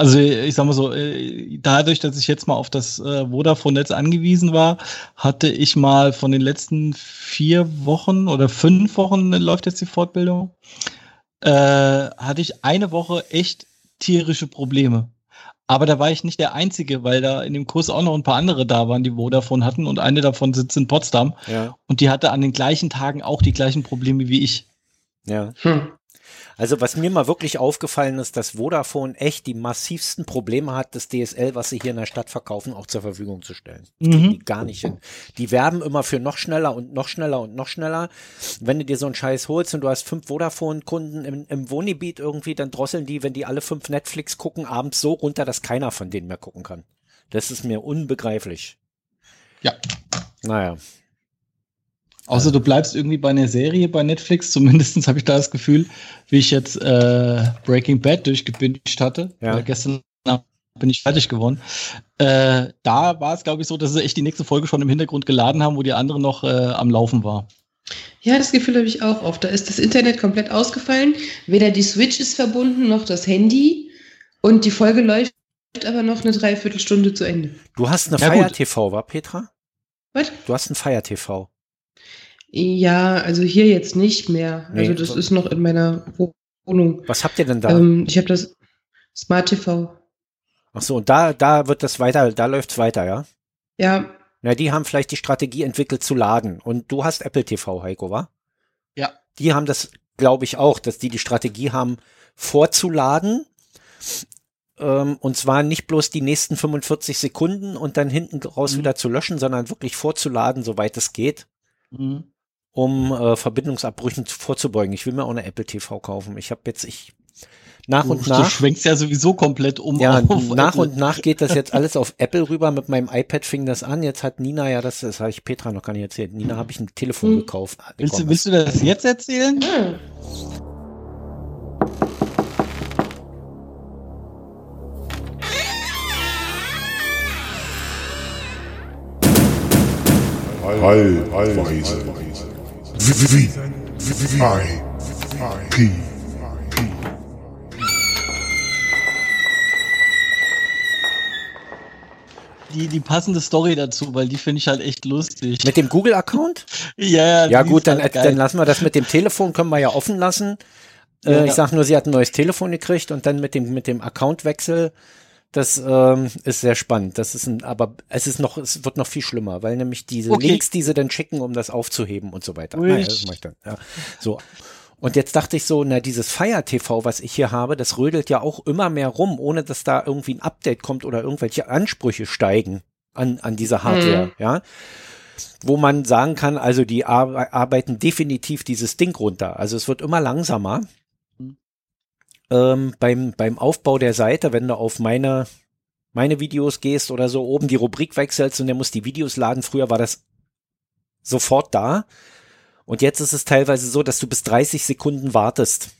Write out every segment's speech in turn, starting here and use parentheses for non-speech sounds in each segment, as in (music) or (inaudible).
Also ich sag mal so, äh, dadurch, dass ich jetzt mal auf das äh, Vodafone-Netz angewiesen war, hatte ich mal von den letzten vier Wochen oder fünf Wochen läuft jetzt die Fortbildung, äh, hatte ich eine Woche echt tierische Probleme. Aber da war ich nicht der Einzige, weil da in dem Kurs auch noch ein paar andere da waren, die Vodafone hatten und eine davon sitzt in Potsdam. Ja. Und die hatte an den gleichen Tagen auch die gleichen Probleme wie ich. Ja. Hm. Also was mir mal wirklich aufgefallen ist, dass Vodafone echt die massivsten Probleme hat, das DSL, was sie hier in der Stadt verkaufen, auch zur Verfügung zu stellen. Mhm. Die gar nicht hin. Die werben immer für noch schneller und noch schneller und noch schneller. Wenn du dir so einen Scheiß holst und du hast fünf Vodafone-Kunden im, im Wohngebiet irgendwie, dann drosseln die, wenn die alle fünf Netflix gucken, abends so runter, dass keiner von denen mehr gucken kann. Das ist mir unbegreiflich. Ja. Naja, Außer du bleibst irgendwie bei einer Serie bei Netflix, zumindest habe ich da das Gefühl, wie ich jetzt äh, Breaking Bad durchgebinged hatte. Ja. Gestern bin ich fertig geworden. Äh, da war es, glaube ich, so, dass sie echt die nächste Folge schon im Hintergrund geladen haben, wo die andere noch äh, am Laufen war. Ja, das Gefühl habe ich auch oft. Da ist das Internet komplett ausgefallen. Weder die Switch ist verbunden, noch das Handy. Und die Folge läuft aber noch eine Dreiviertelstunde zu Ende. Du hast eine ja, Fire TV, war Petra? Was? Du hast ein Fire TV. Ja, also hier jetzt nicht mehr. Nee, also das so. ist noch in meiner Wohnung. Was habt ihr denn da? Ähm, ich habe das Smart TV. Ach so, und da, da wird das weiter, da läuft's weiter, ja? Ja. Na, die haben vielleicht die Strategie entwickelt zu laden. Und du hast Apple TV, Heiko, wa? Ja. Die haben das, glaube ich, auch, dass die die Strategie haben, vorzuladen. Ähm, und zwar nicht bloß die nächsten 45 Sekunden und dann hinten raus mhm. wieder zu löschen, sondern wirklich vorzuladen, soweit es geht. Mhm um äh, Verbindungsabbrüchen vorzubeugen. Ich will mir auch eine Apple TV kaufen. Ich habe jetzt, ich nach und nach. Du schwenkst ja sowieso komplett um. Ja, nach Apple. und nach geht das jetzt alles auf Apple rüber. Mit meinem iPad fing das an. Jetzt hat Nina ja das, das habe ich Petra noch gar nicht erzählt. Nina habe ich ein Telefon hm. gekauft. Willst du, willst du das jetzt erzählen? Hm. Heilweise. V-V-V-I-P. Die, die passende Story dazu, weil die finde ich halt echt lustig. Mit dem Google-Account? ja, ja. Ja gut, dann, halt dann lassen wir das mit dem Telefon, können wir ja offen lassen. Äh, ja. Ich sag nur, sie hat ein neues Telefon gekriegt und dann mit dem, mit dem Accountwechsel das ähm, ist sehr spannend. Das ist ein, aber es ist noch, es wird noch viel schlimmer, weil nämlich diese okay. Links, die sie dann schicken, um das aufzuheben und so weiter. Naja, das mache ich dann. Ja. So. Und jetzt dachte ich so, na, dieses Fire TV, was ich hier habe, das rödelt ja auch immer mehr rum, ohne dass da irgendwie ein Update kommt oder irgendwelche Ansprüche steigen an, an diese Hardware, mhm. ja. Wo man sagen kann, also die ar arbeiten definitiv dieses Ding runter. Also es wird immer langsamer ähm, beim, beim Aufbau der Seite, wenn du auf meine, meine Videos gehst oder so, oben die Rubrik wechselst und der muss die Videos laden. Früher war das sofort da. Und jetzt ist es teilweise so, dass du bis 30 Sekunden wartest,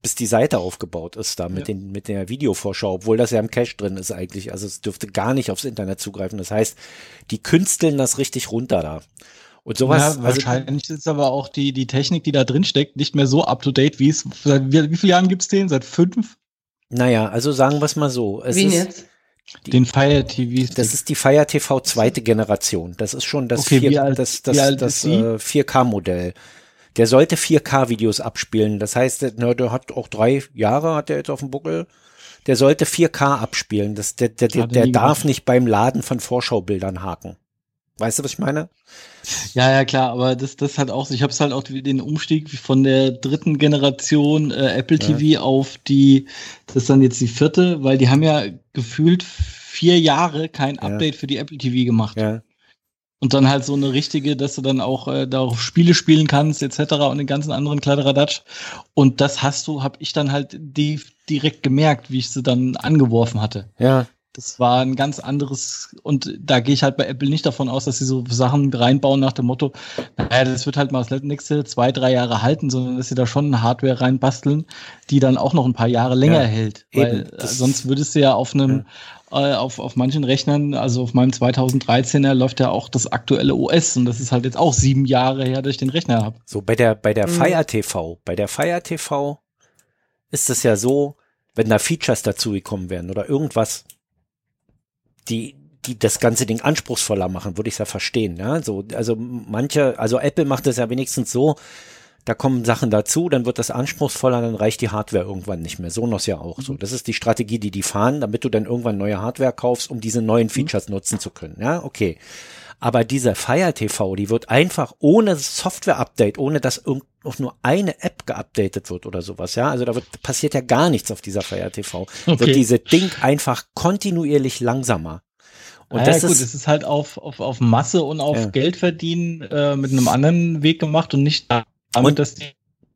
bis die Seite aufgebaut ist da mit, ja. den, mit der Videovorschau, obwohl das ja im Cache drin ist eigentlich. Also es dürfte gar nicht aufs Internet zugreifen. Das heißt, die künsteln das richtig runter da. Und sowas. Ja, also wahrscheinlich also, ist aber auch die, die Technik, die da drin steckt, nicht mehr so up to date, wie es, seit wie, wie viele Jahren gibt's den? Seit fünf? Naja, also sagen wir es mal so. Es wie ist, jetzt? Die, den Fire TV. Das ist die Fire TV zweite Generation. Das ist schon das, okay, 4, alt, das, das, das, das äh, 4K-Modell. Der sollte 4K-Videos abspielen. Das heißt, der, der hat auch drei Jahre, hat er jetzt auf dem Buckel. Der sollte 4K abspielen. Das, der der, der, der darf nicht beim Laden von Vorschaubildern haken. Weißt du, was ich meine? Ja, ja, klar, aber das, das hat auch so. Ich habe es halt auch den Umstieg von der dritten Generation äh, Apple TV ja. auf die, das ist dann jetzt die vierte, weil die haben ja gefühlt vier Jahre kein Update ja. für die Apple TV gemacht. Ja. Und dann halt so eine richtige, dass du dann auch äh, darauf Spiele spielen kannst, etc. und den ganzen anderen Kladderadatsch. Und das hast du, habe ich dann halt die, direkt gemerkt, wie ich sie dann angeworfen hatte. Ja. Das war ein ganz anderes, und da gehe ich halt bei Apple nicht davon aus, dass sie so Sachen reinbauen nach dem Motto, naja, das wird halt mal das nächste zwei, drei Jahre halten, sondern dass sie da schon eine Hardware reinbasteln, die dann auch noch ein paar Jahre länger ja, hält. Weil eben, sonst würdest du ja auf einem, ja. äh, auf, auf manchen Rechnern, also auf meinem 2013er läuft ja auch das aktuelle OS und das ist halt jetzt auch sieben Jahre her, dass ich den Rechner habe. So, bei der, bei der mhm. Fire TV, bei der Fire TV ist es ja so, wenn da Features dazugekommen wären oder irgendwas, die, die das ganze Ding anspruchsvoller machen, würde ich ja verstehen. Ja? So, also manche, also Apple macht das ja wenigstens so, da kommen Sachen dazu, dann wird das anspruchsvoller, dann reicht die Hardware irgendwann nicht mehr. Sonos ja auch so. Das ist die Strategie, die die fahren, damit du dann irgendwann neue Hardware kaufst, um diese neuen Features nutzen zu können. Ja, okay. Aber diese Fire TV, die wird einfach ohne Software-Update, ohne dass irgend auch nur eine App geupdatet wird oder sowas, ja. Also da wird, passiert ja gar nichts auf dieser Fire TV. Okay. Wird diese Ding einfach kontinuierlich langsamer. Und ah, das ja, gut, ist, es ist halt auf, auf, auf Masse und auf Ja. Geld verdienen äh, mit einem anderen Weg gemacht und nicht damit, Und dass, die,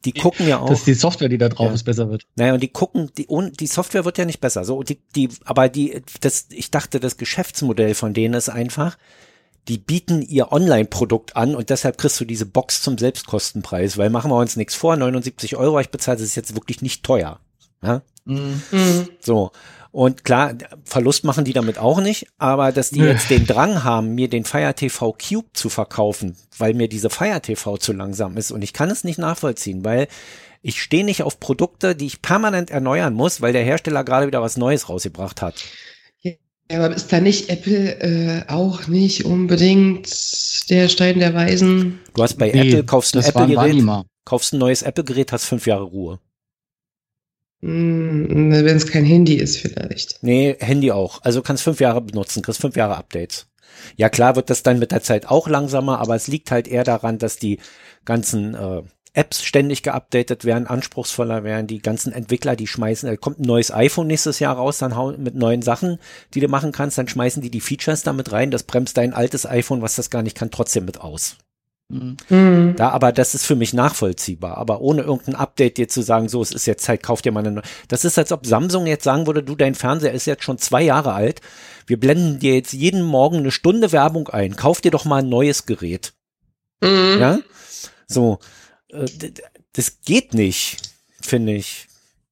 die gucken ja auch. dass die Software, die da drauf Ja. ist, besser wird. Naja, und die gucken, die, und die Software wird ja nicht besser. So, die, die, aber die, das, ich dachte, das Geschäftsmodell von denen ist einfach, die bieten ihr Online-Produkt an und deshalb kriegst du diese Box zum Selbstkostenpreis, weil machen wir uns nichts vor, 79 Euro, ich bezahle, das ist jetzt wirklich nicht teuer. Ja? Mhm. So. Und klar, Verlust machen die damit auch nicht, aber dass die jetzt (laughs) den Drang haben, mir den Fire TV Cube zu verkaufen, weil mir diese Fire TV zu langsam ist und ich kann es nicht nachvollziehen, weil ich stehe nicht auf Produkte, die ich permanent erneuern muss, weil der Hersteller gerade wieder was Neues rausgebracht hat. Ja, aber ist da nicht Apple äh, auch nicht unbedingt der Stein der Weisen? Du hast bei Nee, Apple, kaufst ein Apple-Gerät, kaufst ein neues Apple-Gerät, hast fünf Jahre Ruhe. Hm, Wenn es kein Handy ist, vielleicht. Nee, Handy auch. Also kannst fünf Jahre benutzen, kriegst fünf Jahre Updates. Ja, klar wird das dann mit der Zeit auch langsamer, aber es liegt halt eher daran, dass die ganzen äh, Apps ständig geupdatet werden, anspruchsvoller werden. Die ganzen Entwickler, die schmeißen, äh, kommt ein neues iPhone nächstes Jahr raus, dann hauen mit neuen Sachen, die du machen kannst, dann schmeißen die die Features damit rein. Das bremst dein altes iPhone, was das gar nicht kann, trotzdem mit aus. Mhm. Hm. Da, aber das ist für mich nachvollziehbar. Aber ohne irgendein Update dir zu sagen, so, es ist jetzt Zeit, kauf dir mal eine neue. Das ist, als ob Samsung jetzt sagen würde, du, dein Fernseher ist jetzt schon zwei Jahre alt. Wir blenden dir jetzt jeden Morgen eine Stunde Werbung ein. Kauf dir doch mal ein neues Gerät. Mhm. Ja? So. Äh, Das geht nicht, finde ich.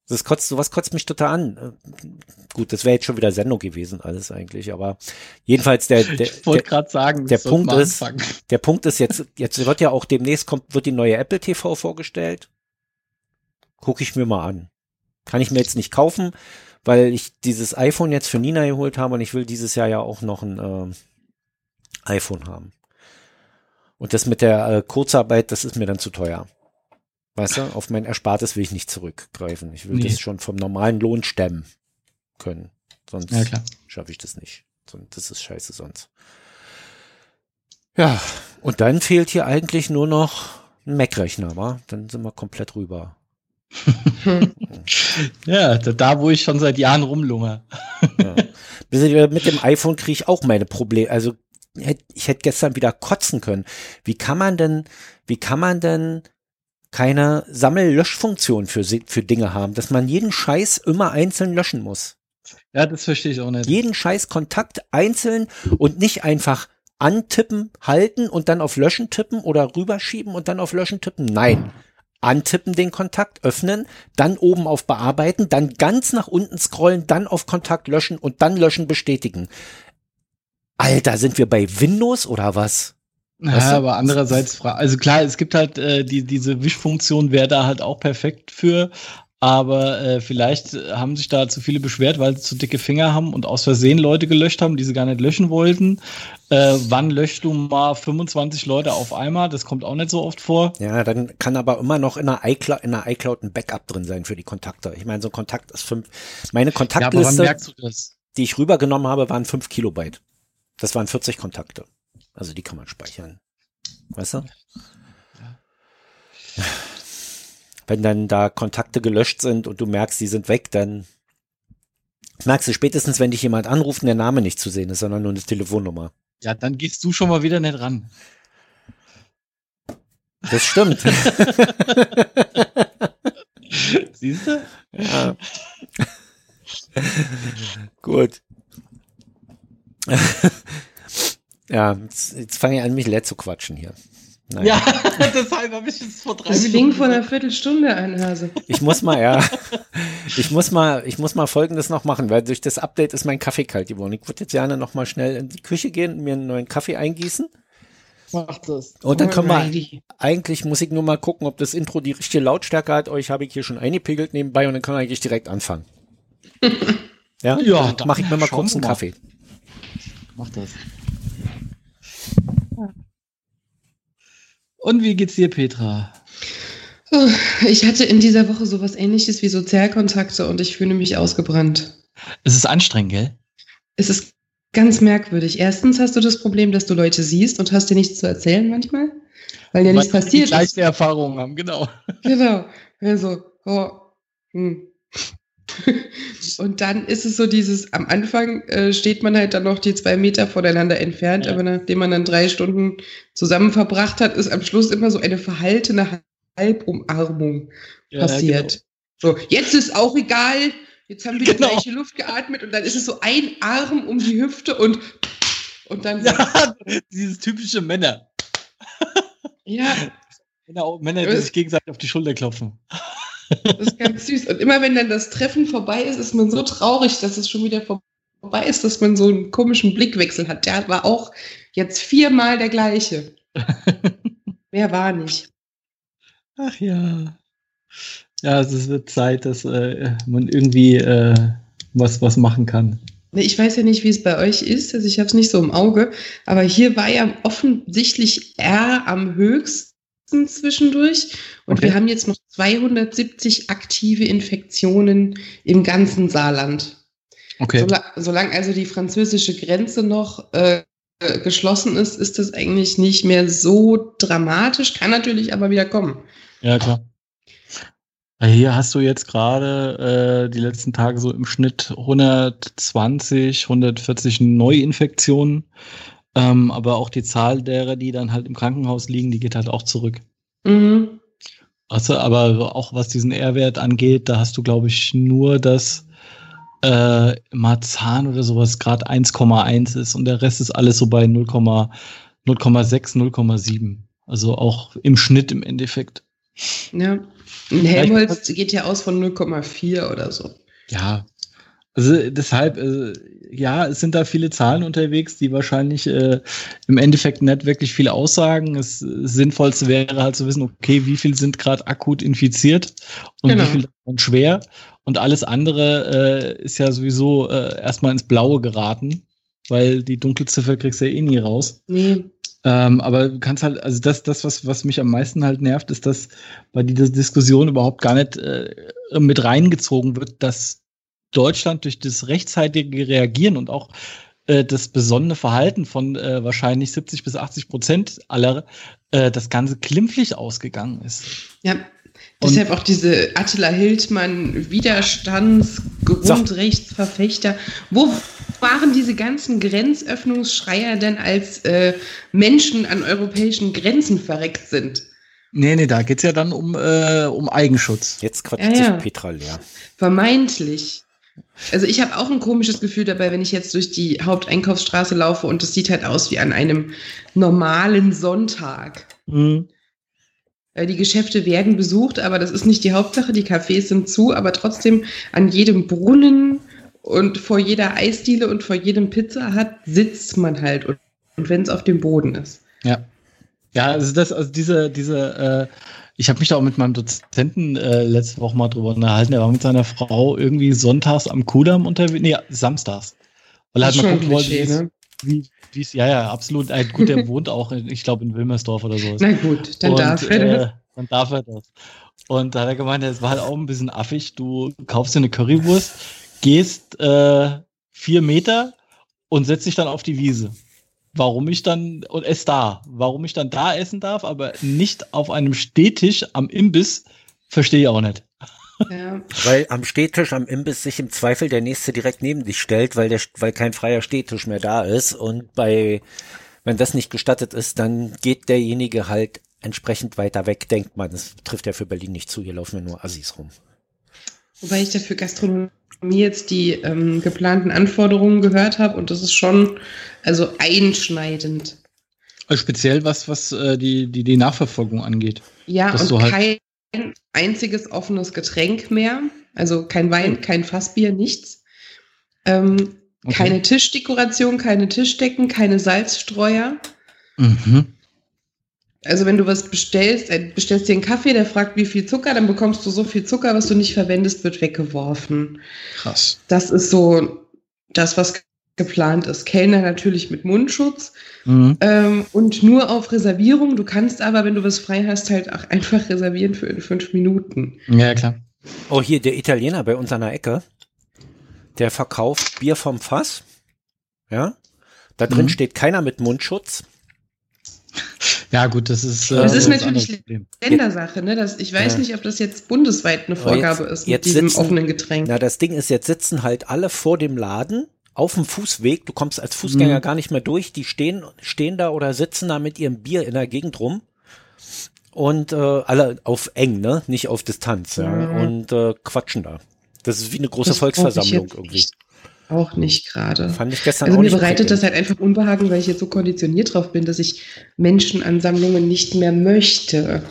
Das kotzt, sowas kotzt mich total an. Äh, Gut, das wäre jetzt schon wieder Sendung gewesen, alles eigentlich, aber jedenfalls der, der, der, sagen, der Punkt ist- der Punkt ist jetzt, jetzt wird ja auch demnächst kommt, wird die neue Apple TV vorgestellt. Gucke ich mir mal an. Kann ich mir jetzt nicht kaufen, weil ich dieses iPhone jetzt für Nina geholt habe und ich will dieses Jahr ja auch noch ein ähm, iPhone haben. Und das mit der äh, Kurzarbeit, das ist mir dann zu teuer. Weißt du, auf mein Erspartes will ich nicht zurückgreifen. Ich will Nee. das schon vom normalen Lohn stemmen können. Sonst Ja, schaffe ich das nicht. Das ist scheiße sonst. Ja, und dann fehlt hier eigentlich nur noch ein Mac-Rechner, wa? Dann sind wir komplett rüber. (laughs) Ja, da, da, wo ich schon seit Jahren rumlungere. Ja. Mit dem iPhone kriege ich auch meine Probleme. Also ich hätte gestern wieder kotzen können. Wie kann man denn, wie kann man denn keine Sammellöschfunktion für, für Dinge haben, dass man jeden Scheiß immer einzeln löschen muss? Ja, das verstehe ich auch nicht. jeden scheiß Kontakt einzeln und nicht einfach antippen, halten und dann auf Löschen tippen oder rüberschieben und dann auf Löschen tippen. Nein. Antippen den Kontakt, öffnen, dann oben auf Bearbeiten, dann ganz nach unten scrollen, dann auf Kontakt löschen und dann löschen bestätigen. Alter, sind wir bei Windows oder was? Ja, Weißt du? aber andererseits, also klar, es gibt halt äh, die, diese Wischfunktion, wäre da halt auch perfekt für. Aber äh, vielleicht haben sich da zu viele beschwert, weil sie zu dicke Finger haben und aus Versehen Leute gelöscht haben, die sie gar nicht löschen wollten. Äh, wann löscht du mal 25 Leute auf einmal? Das kommt auch nicht so oft vor. Ja, dann kann aber immer noch in der iCloud, in der iCloud ein Backup drin sein für die Kontakte. Ich meine, so ein Kontakt ist fünf. Meine Ja, Kontaktliste. das? die ich rübergenommen habe, waren 5 Kilobyte. Das waren 40 Kontakte. Also die kann man speichern. Weißt du? Wenn dann da Kontakte gelöscht sind und du merkst, die sind weg, dann merkst du spätestens, wenn dich jemand anruft und der Name nicht zu sehen ist, sondern nur eine Telefonnummer. Ja, dann gehst du schon mal wieder nicht ran. Das stimmt. (laughs) (laughs) Siehst du? ja. Gut. Ja, jetzt, jetzt fange ich an, mich leer zu quatschen hier. Nein. Ja, (laughs) deshalb habe ich es vor drei Das fing vor einer Viertelstunde an, Hase. Ich muss mal, ja. Ich muss mal, ich muss mal Folgendes noch machen, weil durch das Update ist mein Kaffee kalt geworden. Ich würde jetzt gerne noch mal schnell in die Küche gehen, mir einen neuen Kaffee eingießen. Mach das. Und dann können wir, eigentlich muss ich nur mal gucken, ob das Intro die richtige Lautstärke hat. Euch habe ich hier schon eingepegelt nebenbei und dann können wir eigentlich direkt anfangen. (laughs) ja, Ja, dann mache ich mir mal kurz einen. Kaffee. Mach das. Und wie geht's dir, Petra? Ich hatte in dieser Woche sowas ähnliches wie Sozialkontakte und ich fühle mich ausgebrannt. Es ist anstrengend, gell? Es ist ganz merkwürdig. Erstens hast du das Problem, dass du Leute siehst und hast dir nichts zu erzählen manchmal, weil ja nichts Weil wir passiert Die ist. gleiche Erfahrungen haben, genau. Genau. Also, oh, hm. (laughs) Und dann ist es so dieses, am Anfang äh, steht man halt dann noch die zwei Meter voneinander entfernt, Ja. aber nachdem man dann drei Stunden zusammen verbracht hat, ist am Schluss immer so eine verhaltene Halbumarmung Ja, passiert. So, jetzt ist auch egal, jetzt haben wir die Genau. gleiche Luft geatmet und dann ist es so ein Arm um die Hüfte und, und dann, Genau. (laughs) Ja, dieses typische Männer. ja, (laughs) Genau, Männer, die Äh. sich gegenseitig auf die Schulter klopfen. Das ist ganz süß. Und immer wenn dann das Treffen vorbei ist, ist man so traurig, dass es schon wieder vorbei ist, dass man so einen komischen Blickwechsel hat. Der war auch jetzt viermal der gleiche. (laughs) Mehr war nicht. Ach ja. Ja, es wird Zeit, dass äh, man irgendwie äh, was, was machen kann. Ich weiß ja nicht, wie es bei euch ist, also ich habe es nicht so im Auge, aber hier war ja offensichtlich R am höchsten zwischendurch und Okay. wir haben jetzt noch 270 aktive Infektionen im ganzen Saarland. Okay. Sola solange also die französische Grenze noch äh, geschlossen ist, ist das eigentlich nicht mehr so dramatisch, kann natürlich aber wieder kommen. Ja, klar. Hier hast du jetzt gerade äh, die letzten Tage so im Schnitt 120, 140 Neuinfektionen. Ähm, aber auch die Zahl derer, die dann halt im Krankenhaus liegen, die geht halt auch zurück. Mhm. Also, aber auch was diesen R-Wert angeht, da hast du, glaube ich, nur das äh, Marzahn oder sowas gerade 1,1 ist und der Rest ist alles so bei 0, 0,6, 0,7. Also auch im Schnitt im Endeffekt. Ja. Und Helmholtz geht ja aus von 0,4 oder so. Ja, also deshalb, äh, ja, es sind da viele Zahlen unterwegs, die wahrscheinlich äh, im Endeffekt nicht wirklich viel aussagen. Das äh, Sinnvollste wäre halt zu wissen, okay, wie viel sind gerade akut infiziert und Genau. wie viel davon schwer. Und alles andere äh, ist ja sowieso äh, erstmal ins Blaue geraten, weil die Dunkelziffer kriegst du ja eh nie raus. Nee. Ähm, aber du kannst halt, also das, das, was, was mich am meisten halt nervt, ist, dass bei dieser Diskussion überhaupt gar nicht äh, mit reingezogen wird, dass Deutschland durch das rechtzeitige Reagieren und auch äh, das besonnene Verhalten von äh, wahrscheinlich 70 bis 80 Prozent aller äh, das Ganze klimpflich ausgegangen ist. Ja. Und- Deshalb auch diese Attila Hildmann Widerstandsgrundrechtsverfechter. Wo waren diese ganzen Grenzöffnungsschreier denn, als äh, Menschen an europäischen Grenzen verreckt sind? Nee, nee, da geht's ja dann um, äh, um Eigenschutz. Jetzt quatscht Ja, ja. sich Petra leer. Vermeintlich. Also ich habe auch ein komisches Gefühl dabei, wenn ich jetzt durch die Haupteinkaufsstraße laufe und es sieht halt aus wie an einem normalen Sonntag. Mhm. Äh, Die Geschäfte werden besucht, aber das ist nicht die Hauptsache. Die Cafés sind zu, aber trotzdem an jedem Brunnen und vor jeder Eisdiele und vor jedem Pizza hat sitzt man halt und, und wenn es auf dem Boden ist. Ja. Ja, also das, also diese, diese, äh, ich habe mich da auch mit meinem Dozenten äh, letzte Woche mal drüber unterhalten. Er war mit seiner Frau irgendwie sonntags am Kudamm unterwegs, nee, samstags. Weil er halt ist mal gucken wollte, Klischee, wie es- ne? wie wie es, ja, ja, absolut. Äh, gut, der wohnt auch, in, ich glaube, in Wilmersdorf oder so. Na gut, dann und, darf er das. äh, Dann darf er das. Und da hat er gemeint, es war halt auch ein bisschen affig. Du kaufst dir eine Currywurst, gehst äh, vier Meter und setzt dich dann auf die Wiese. Warum ich dann, und ess da. Warum ich dann da essen darf, aber nicht auf einem Stehtisch am Imbiss, verstehe ich auch nicht. Ja. Weil am Stehtisch, am Imbiss sich im Zweifel der nächste direkt neben dich stellt, weil der, weil kein freier Stehtisch mehr da ist. Und bei, wenn das nicht gestattet ist, dann geht derjenige halt entsprechend weiter weg, denkt man. Das trifft ja für Berlin nicht zu. Hier laufen ja nur Assis rum. Wobei ich dafür Gastronomie jetzt die ähm, geplanten Anforderungen gehört habe und das ist schon also einschneidend. Also speziell was, was äh, die, die, die Nachverfolgung angeht. Ja, und halt- kein einziges offenes Getränk mehr. Also kein Wein, kein Fassbier, nichts. Ähm, Okay. Keine Tischdekoration, keine Tischdecken, keine Salzstreuer. Mhm. Also wenn du was bestellst, äh, bestellst dir einen Kaffee, der fragt, wie viel Zucker, dann bekommst du so viel Zucker, was du nicht verwendest, wird weggeworfen. Krass. Das ist so das, was geplant ist. Kellner natürlich mit Mundschutz Mhm. ähm, und nur auf Reservierung. Du kannst aber, wenn du was frei hast, halt auch einfach reservieren für in fünf Minuten. Ja, klar. Oh, hier der Italiener bei uns an der Ecke, der verkauft Bier vom Fass. Ja. Da drin Mhm. steht keiner mit Mundschutz. Ja, gut, das ist. äh, Das ist natürlich. Ländersache, ne? Das, ich weiß Ja. nicht, ob das jetzt bundesweit eine Vorgabe jetzt- ist jetzt mit diesem sitzen- offenen Getränk. Na, das Ding ist, jetzt sitzen halt alle vor dem Laden auf dem Fußweg. Du kommst als Fußgänger Mhm. gar nicht mehr durch. Die stehen, stehen da oder sitzen da mit ihrem Bier in der Gegend rum. Und äh, alle auf eng, ne? Nicht auf Distanz, ja. Mhm. Und äh, quatschen da. Das ist wie eine große Das Volksversammlung irgendwie. nicht. Auch nicht gerade. Fand ich gestern Also auch mir bereitet das halt einfach Unbehagen, weil ich jetzt so konditioniert drauf bin, dass ich Menschenansammlungen nicht mehr möchte.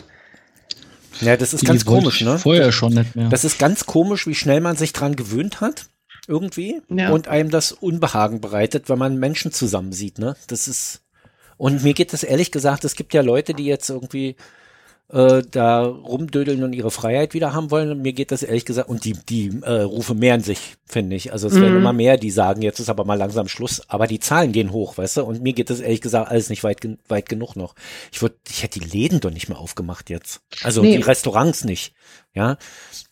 Ja, das ist Die ganz komisch, ne? Vorher schon nicht mehr. Das ist ganz komisch, wie schnell man sich dran gewöhnt hat, irgendwie, Ja. und einem das Unbehagen bereitet, wenn man Menschen zusammen sieht, ne? Das ist, und mir geht das ehrlich gesagt, es gibt ja Leute, die jetzt irgendwie äh, da rumdödeln und ihre Freiheit wieder haben wollen. Und mir geht das ehrlich gesagt, und die, die äh, Rufe mehren sich, finde ich. Also es werden Mhm. immer mehr, die sagen, jetzt ist aber mal langsam Schluss. Aber die Zahlen gehen hoch, weißt du? Und mir geht das ehrlich gesagt alles nicht weit, weit genug noch. Ich würde, ich hätte die Läden doch nicht mehr aufgemacht jetzt. Also Nee. die Restaurants nicht. Ja.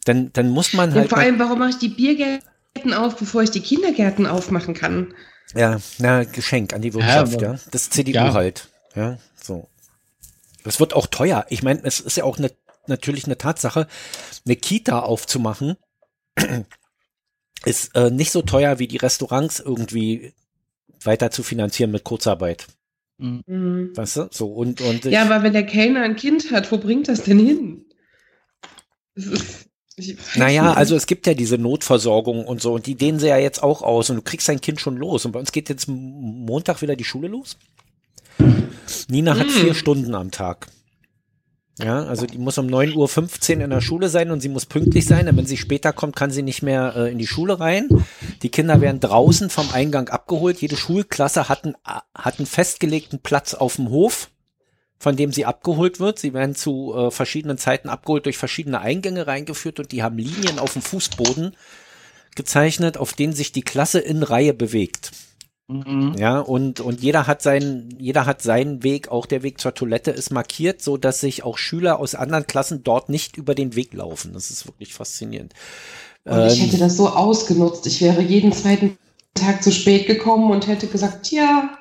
Dann, dann muss man Und halt. vor mal- allem, warum mache ich die Biergärten auf, bevor ich die Kindergärten aufmachen kann? Ja, na, Geschenk an die Wirtschaft, aber- ja. Das CDU Ja. halt. Ja, so. Das wird auch teuer. Ich meine, es ist ja auch ne, natürlich eine Tatsache, eine Kita aufzumachen, (clears throat) ist äh, nicht so teuer wie die Restaurants irgendwie weiter zu finanzieren mit Kurzarbeit. Mhm. Mhm. Weißt du? So, und, und Ja, aber wenn der Kellner ein Kind hat, wo bringt das denn hin? Das ist, Naja, nicht. also es gibt ja diese Notversorgung und so und die dehnen sie ja jetzt auch aus und du kriegst dein Kind schon los und bei uns geht jetzt Montag wieder die Schule los. Nina hat Mm. vier Stunden am Tag. Ja, also die muss um 9.15 Uhr in der Schule sein und sie muss pünktlich sein, denn wenn sie später kommt, kann sie nicht mehr äh, in die Schule rein. Die Kinder werden draußen vom Eingang abgeholt. Jede Schulklasse hat einen, hat einen festgelegten Platz auf dem Hof, von dem sie abgeholt wird. Sie werden zu äh, verschiedenen Zeiten abgeholt, durch verschiedene Eingänge reingeführt und die haben Linien auf dem Fußboden gezeichnet, auf denen sich die Klasse in Reihe bewegt. Mhm. Ja, und, und jeder hat seinen, jeder hat seinen Weg, auch der Weg zur Toilette ist markiert, so dass sich auch Schüler aus anderen Klassen dort nicht über den Weg laufen. Das ist wirklich faszinierend. Und ich Ähm, hätte das so ausgenutzt. Ich wäre jeden zweiten Tag zu spät gekommen und hätte gesagt, ja,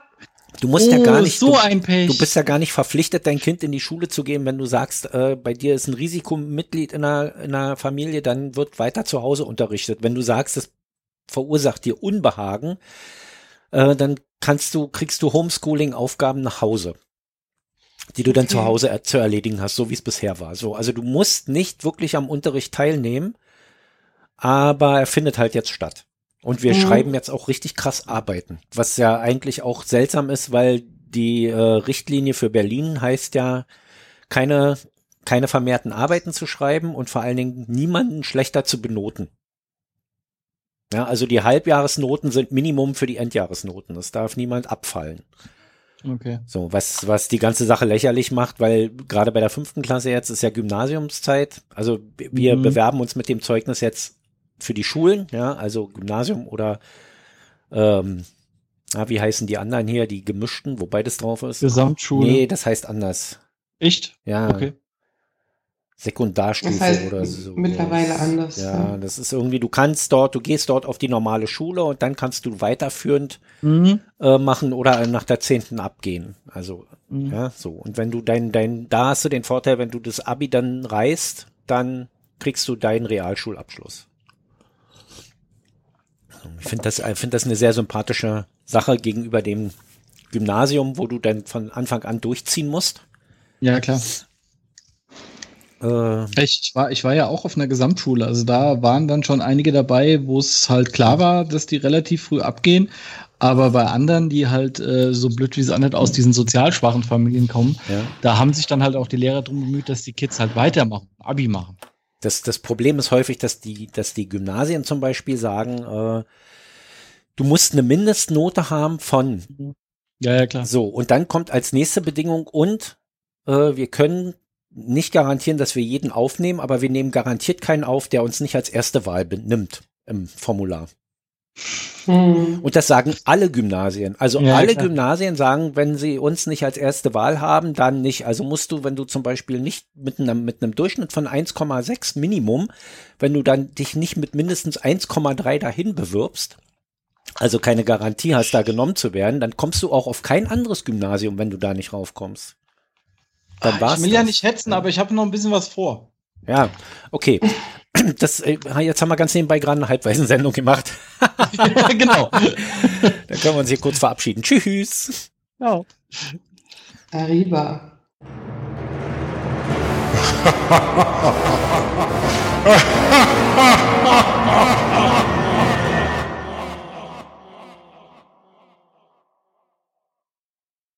du musst ja gar Oh, nicht, so du, ein Pech. du bist ja gar nicht verpflichtet, dein Kind in die Schule zu gehen, wenn du sagst, äh, bei dir ist ein Risikomitglied in einer, in einer Familie, dann wird weiter zu Hause unterrichtet. Wenn du sagst, es verursacht dir Unbehagen, äh, dann kannst du, kriegst du Homeschooling-Aufgaben nach Hause, die du dann Okay. zu Hause er zu erledigen hast, so wie es bisher war. So, also du musst nicht wirklich am Unterricht teilnehmen, aber er findet halt jetzt statt. Und wir Mhm. schreiben jetzt auch richtig krass Arbeiten, was ja eigentlich auch seltsam ist, weil die äh, Richtlinie für Berlin heißt ja, keine, keine vermehrten Arbeiten zu schreiben und vor allen Dingen niemanden schlechter zu benoten. Ja, also die Halbjahresnoten sind Minimum für die Endjahresnoten. Das darf niemand abfallen. Okay. So, was, was die ganze Sache lächerlich macht, weil gerade bei der fünften Klasse jetzt ist ja Gymnasiumszeit. Also wir Mhm. bewerben uns mit dem Zeugnis jetzt für die Schulen, ja, also Gymnasium oder ähm, ja, wie heißen die anderen hier, die gemischten, wo beides drauf ist? Gesamtschule. Nee, das heißt anders. Echt? Ja, Okay. Sekundarstufe Das heißt oder so. mittlerweile anders, Ja, ja. das ist irgendwie, du kannst dort, du gehst dort auf die normale Schule und dann kannst du weiterführend Mhm. äh, machen oder nach der zehnten abgehen. Also, Mhm. ja, so. Und wenn du dein, dein, da hast du den Vorteil, wenn du das Abi dann reißt, dann kriegst du deinen Realschulabschluss. Ich finde das, ich finde das eine sehr sympathische Sache gegenüber dem Gymnasium, wo du dann von Anfang an durchziehen musst. Ja, klar. Äh, Ich, war, ich war ja auch auf einer Gesamtschule. Also da waren dann schon einige dabei, wo es halt klar war, dass die relativ früh abgehen. Aber bei anderen, die halt äh, so blöd wie es anhört, aus diesen sozial schwachen Familien kommen, ja. da haben sich dann halt auch die Lehrer drum bemüht, dass die Kids halt weitermachen, Abi machen. Das, das Problem ist häufig, dass die, dass die Gymnasien zum Beispiel sagen, äh, du musst eine Mindestnote haben von Ja, ja, klar. so und dann kommt als nächste Bedingung und äh, wir können nicht garantieren, dass wir jeden aufnehmen, aber wir nehmen garantiert keinen auf, der uns nicht als erste Wahl nimmt im Formular. Hm. Und das sagen alle Gymnasien. Also ja, alle klar. Gymnasien sagen, wenn sie uns nicht als erste Wahl haben, dann nicht. Also musst du, wenn du zum Beispiel nicht mit einem, mit einem Durchschnitt von 1,6 Minimum, wenn du dann dich nicht mit mindestens 1,3 dahin bewirbst, also keine Garantie hast, da genommen zu werden, dann kommst du auch auf kein anderes Gymnasium, wenn du da nicht raufkommst. Dann ah, war's ich will das. ja nicht hetzen, aber ich habe noch ein bisschen was vor. Ja, okay. (clears throat) Das, äh, jetzt haben wir ganz nebenbei gerade eine Halbweisen-Sendung gemacht. (laughs) ja, genau. (laughs) Dann können wir uns hier kurz verabschieden. Tschüss. Ja. Arriba. (laughs)